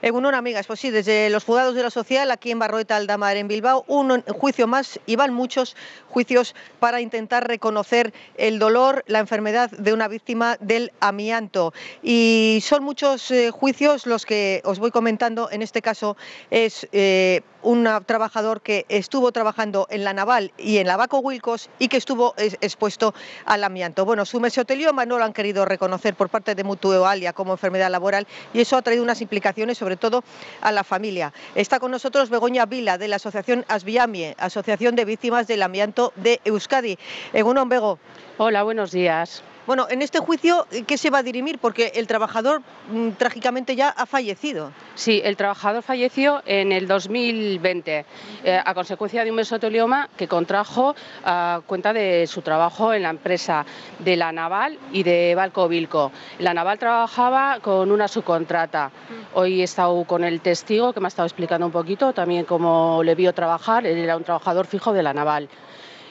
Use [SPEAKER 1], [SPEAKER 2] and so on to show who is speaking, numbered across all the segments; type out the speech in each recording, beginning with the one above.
[SPEAKER 1] Egunon, amigas, pues sí, desde los juzgados de la social, aquí en Barroeta Aldamar, en Bilbao, un juicio más y van muchos juicios para intentar reconocer el dolor, la enfermedad de una víctima del amianto. Y son muchos eh, juicios los que os voy comentando. En este caso es eh, un trabajador que estuvo trabajando en la naval y en la Baco Wilcos y que estuvo expuesto al amianto. Bueno, su mesotelioma no lo han querido reconocer por parte de Mutualia como enfermedad laboral y eso ha traído unas implicaciones sobre todo a la familia. Está con nosotros Begoña Vila de la Asociación Asviamie, Asociación de Víctimas del Amianto de Euskadi. Egunon, Bego.
[SPEAKER 2] Hola, buenos días.
[SPEAKER 1] Bueno, en este juicio, ¿qué se va a dirimir? Porque el trabajador mm, trágicamente ya ha fallecido.
[SPEAKER 2] Sí, el trabajador falleció en el 2020 eh, a consecuencia de un mesotelioma que contrajo a cuenta de su trabajo en la empresa de la Naval y de Balco Vilco. La Naval trabajaba con una subcontrata. Hoy he estado con el testigo que me ha estado explicando un poquito también cómo le vio trabajar. Él era un trabajador fijo de la Naval.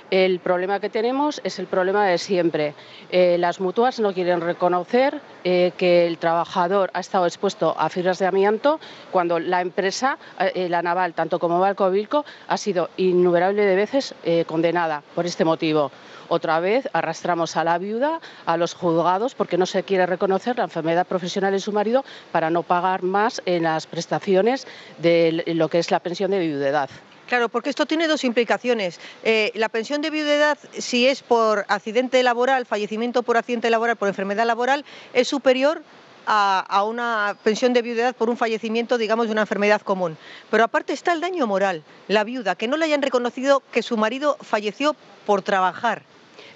[SPEAKER 2] El problema que tenemos es el problema de siempre. Eh, las mutuas no quieren reconocer eh, que el trabajador ha estado expuesto a fibras de amianto cuando la empresa, eh, la naval, tanto como Balco Vilco, ha sido innumerable de veces condenada por este motivo. Otra vez arrastramos a la viuda, a los juzgados, porque no se quiere reconocer la enfermedad profesional de su marido para no pagar más en las prestaciones de lo que es la pensión de viudedad.
[SPEAKER 1] Claro, porque esto tiene dos implicaciones. Eh, la pensión de viudedad, si es por accidente laboral, fallecimiento por accidente laboral, por enfermedad laboral, es superior a, una pensión de viudedad por un fallecimiento, digamos, de una enfermedad común. Pero aparte está el daño moral, la viuda, que no le hayan reconocido que su marido falleció por trabajar.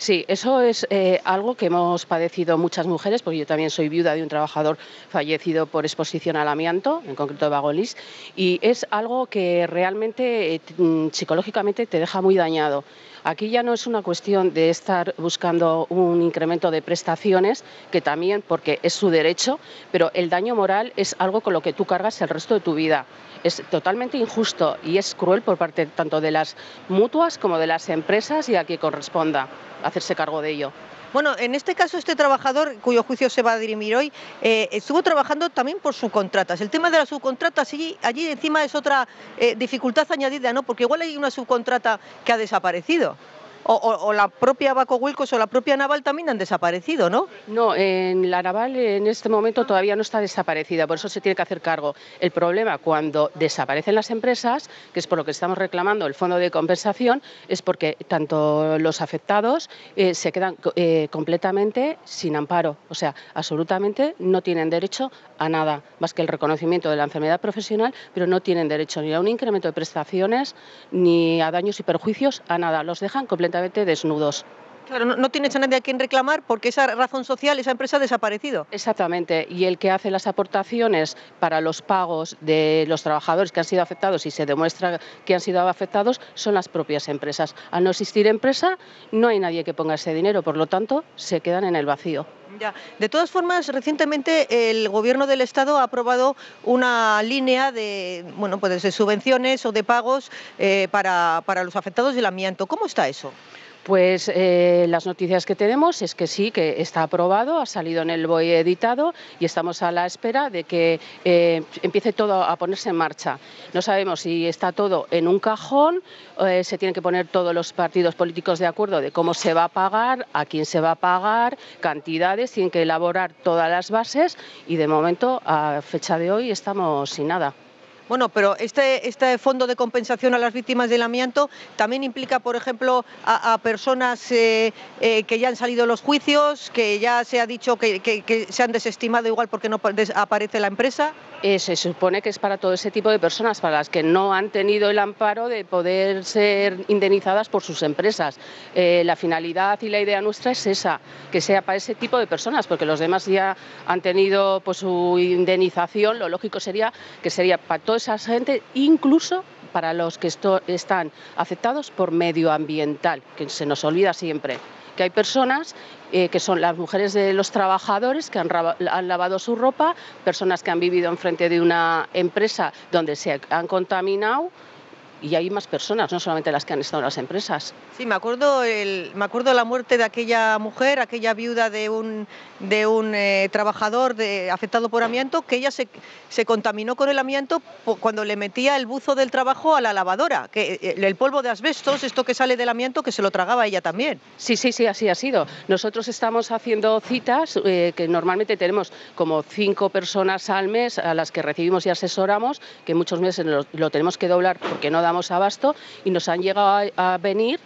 [SPEAKER 2] Sí, eso es eh, algo que hemos padecido muchas mujeres, porque yo también soy viuda de un trabajador fallecido por exposición al amianto, en concreto de Bagolis, y es algo que realmente eh, mm, psicológicamente te deja muy dañado. Aquí ya no es una cuestión de estar buscando un incremento de prestaciones, que también, porque es su derecho, pero el daño moral es algo con lo que tú cargas el resto de tu vida. Es totalmente injusto y es cruel por parte tanto de las mutuas como de las empresas y a quien corresponda hacerse cargo de ello.
[SPEAKER 1] Bueno, en este caso, este trabajador, cuyo juicio se va a dirimir hoy, eh, estuvo trabajando también por subcontratas. El tema de las subcontratas, allí, allí encima es otra eh, dificultad añadida, ¿no? Porque igual hay una subcontrata que ha desaparecido o, la propia Baco Wilcos o la propia Naval también han desaparecido, ¿no?
[SPEAKER 2] No, en la Naval en este momento todavía no está desaparecida, por eso se tiene que hacer cargo. El problema cuando desaparecen las empresas, que es por lo que estamos reclamando el fondo de compensación, es porque tanto los afectados eh, se quedan eh, completamente sin amparo, o sea, absolutamente no tienen derecho a nada más que el reconocimiento de la enfermedad profesional, pero no tienen derecho ni a un incremento de prestaciones ni a daños y perjuicios, a nada. Los dejan completamente desnudos.
[SPEAKER 1] Claro, no, tienes a nadie a quien reclamar porque esa razón social, esa empresa ha desaparecido.
[SPEAKER 2] Exactamente, y el que hace las aportaciones para los pagos de los trabajadores que han sido afectados y se demuestra que han sido afectados son las propias empresas. Al no existir empresa, no hay nadie que ponga ese dinero, por lo tanto, se quedan en el vacío.
[SPEAKER 1] Ya. De todas formas, recientemente el Gobierno del Estado ha aprobado una línea de, bueno, pues de subvenciones o de pagos eh, para, para los afectados del amianto. ¿Cómo está eso?
[SPEAKER 2] Pues eh, las noticias que tenemos es que sí, que está aprobado, ha salido en el BOE editado y estamos a la espera de que eh, empiece todo a ponerse en marcha. No sabemos si está todo en un cajón, eh, se tienen que poner todos los partidos políticos de acuerdo de cómo se va a pagar, a quién se va a pagar, cantidades, tienen que elaborar todas las bases y de momento, a fecha de hoy, estamos sin nada.
[SPEAKER 1] Bueno, pero este, este fondo de compensación a las víctimas del amianto también implica, por ejemplo, a, personas eh, eh, que ya han salido los juicios, que ya se ha dicho que se han desestimado igual porque no aparece la empresa.
[SPEAKER 2] Eh, se supone que es para todo ese tipo de personas, para las que no han tenido el amparo de poder ser indemnizadas por sus empresas. La finalidad y la idea nuestra es esa, que sea para ese tipo de personas, porque los demás ya han tenido pues, su indemnización, lo lógico sería que sería para toda esa gente, incluso para los que están afectados por medioambiental, que se nos olvida siempre que hay personas eh, que son las mujeres de los trabajadores que han, lavado su ropa, personas que han vivido enfrente de una empresa donde se han contaminado y hay más personas, no solamente las que han estado en las empresas.
[SPEAKER 1] Sí, me acuerdo, el, me acuerdo la muerte de aquella mujer, aquella viuda de un, de un eh, trabajador de, afectado por amianto, que ella se, se contaminó con el amianto cuando le metía el buzo del trabajo a la lavadora, que eh, el polvo de asbestos, esto que sale del amianto, que se lo tragaba ella también.
[SPEAKER 2] Sí, sí, sí, así ha sido. Nosotros estamos haciendo citas eh, que normalmente tenemos como cinco personas al mes a las que recibimos y asesoramos, que muchos meses lo, lo tenemos que doblar porque no da abasto y nos han llegado a, venir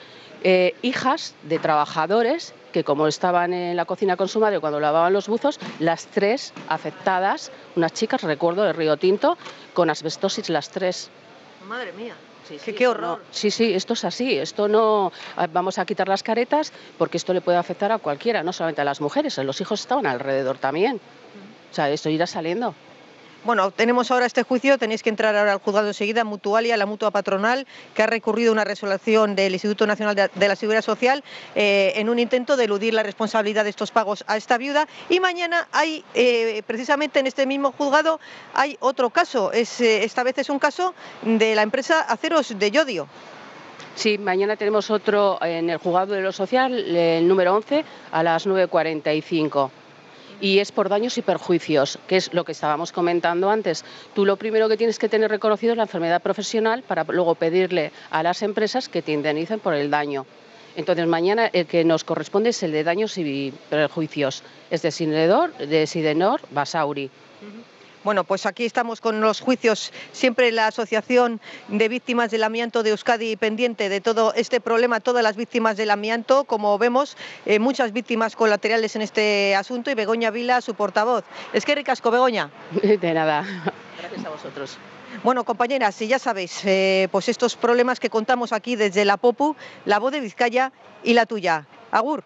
[SPEAKER 2] eh, hijas de trabajadores que como estaban en la cocina con su madre cuando lavaban los buzos, las tres afectadas, unas chicas, recuerdo, de Río Tinto, con asbestosis las tres.
[SPEAKER 1] Madre mía. Sí, qué, horror.
[SPEAKER 2] sí, sí, esto es así. Esto no. Vamos a quitar las caretas porque esto le puede afectar a cualquiera, no solamente a las mujeres. Los hijos estaban alrededor también. O sea, esto irá saliendo.
[SPEAKER 1] Bueno, tenemos ahora este juicio, tenéis que entrar ahora al juzgado enseguida, Mutualia, la mutua patronal, que ha recurrido una resolución del Instituto Nacional de la Seguridad Social eh, en un intento de eludir la responsabilidad de estos pagos a esta viuda. Y mañana hay, eh, precisamente en este mismo juzgado, hay otro caso. Es, eh, esta vez es un caso de la empresa Aceros de Yodio.
[SPEAKER 2] Sí, mañana tenemos otro en el juzgado de lo social, el número 11, a las 9.45 y es por daños y perjuicios, que es lo que estábamos comentando antes. Tú lo primero que tienes que tener reconocido es la enfermedad profesional para luego pedirle a las empresas que te indemnicen por el daño. Entonces, mañana el que nos corresponde es el de daños y perjuicios, es de Sinedor, de Sidenor, Basauri.
[SPEAKER 1] Bueno, pues aquí estamos con los juicios, siempre la Asociación de Víctimas del Amianto de Euskadi pendiente de todo este problema, todas las víctimas del amianto, como vemos, eh, muchas víctimas colaterales en este asunto y Begoña Vila, su portavoz. Es que ricasco, Begoña.
[SPEAKER 2] De nada, gracias a vosotros.
[SPEAKER 1] Bueno, compañeras, ya sabéis, eh, pues estos problemas que contamos aquí desde la POPU, la voz de Vizcaya y la tuya. Agur.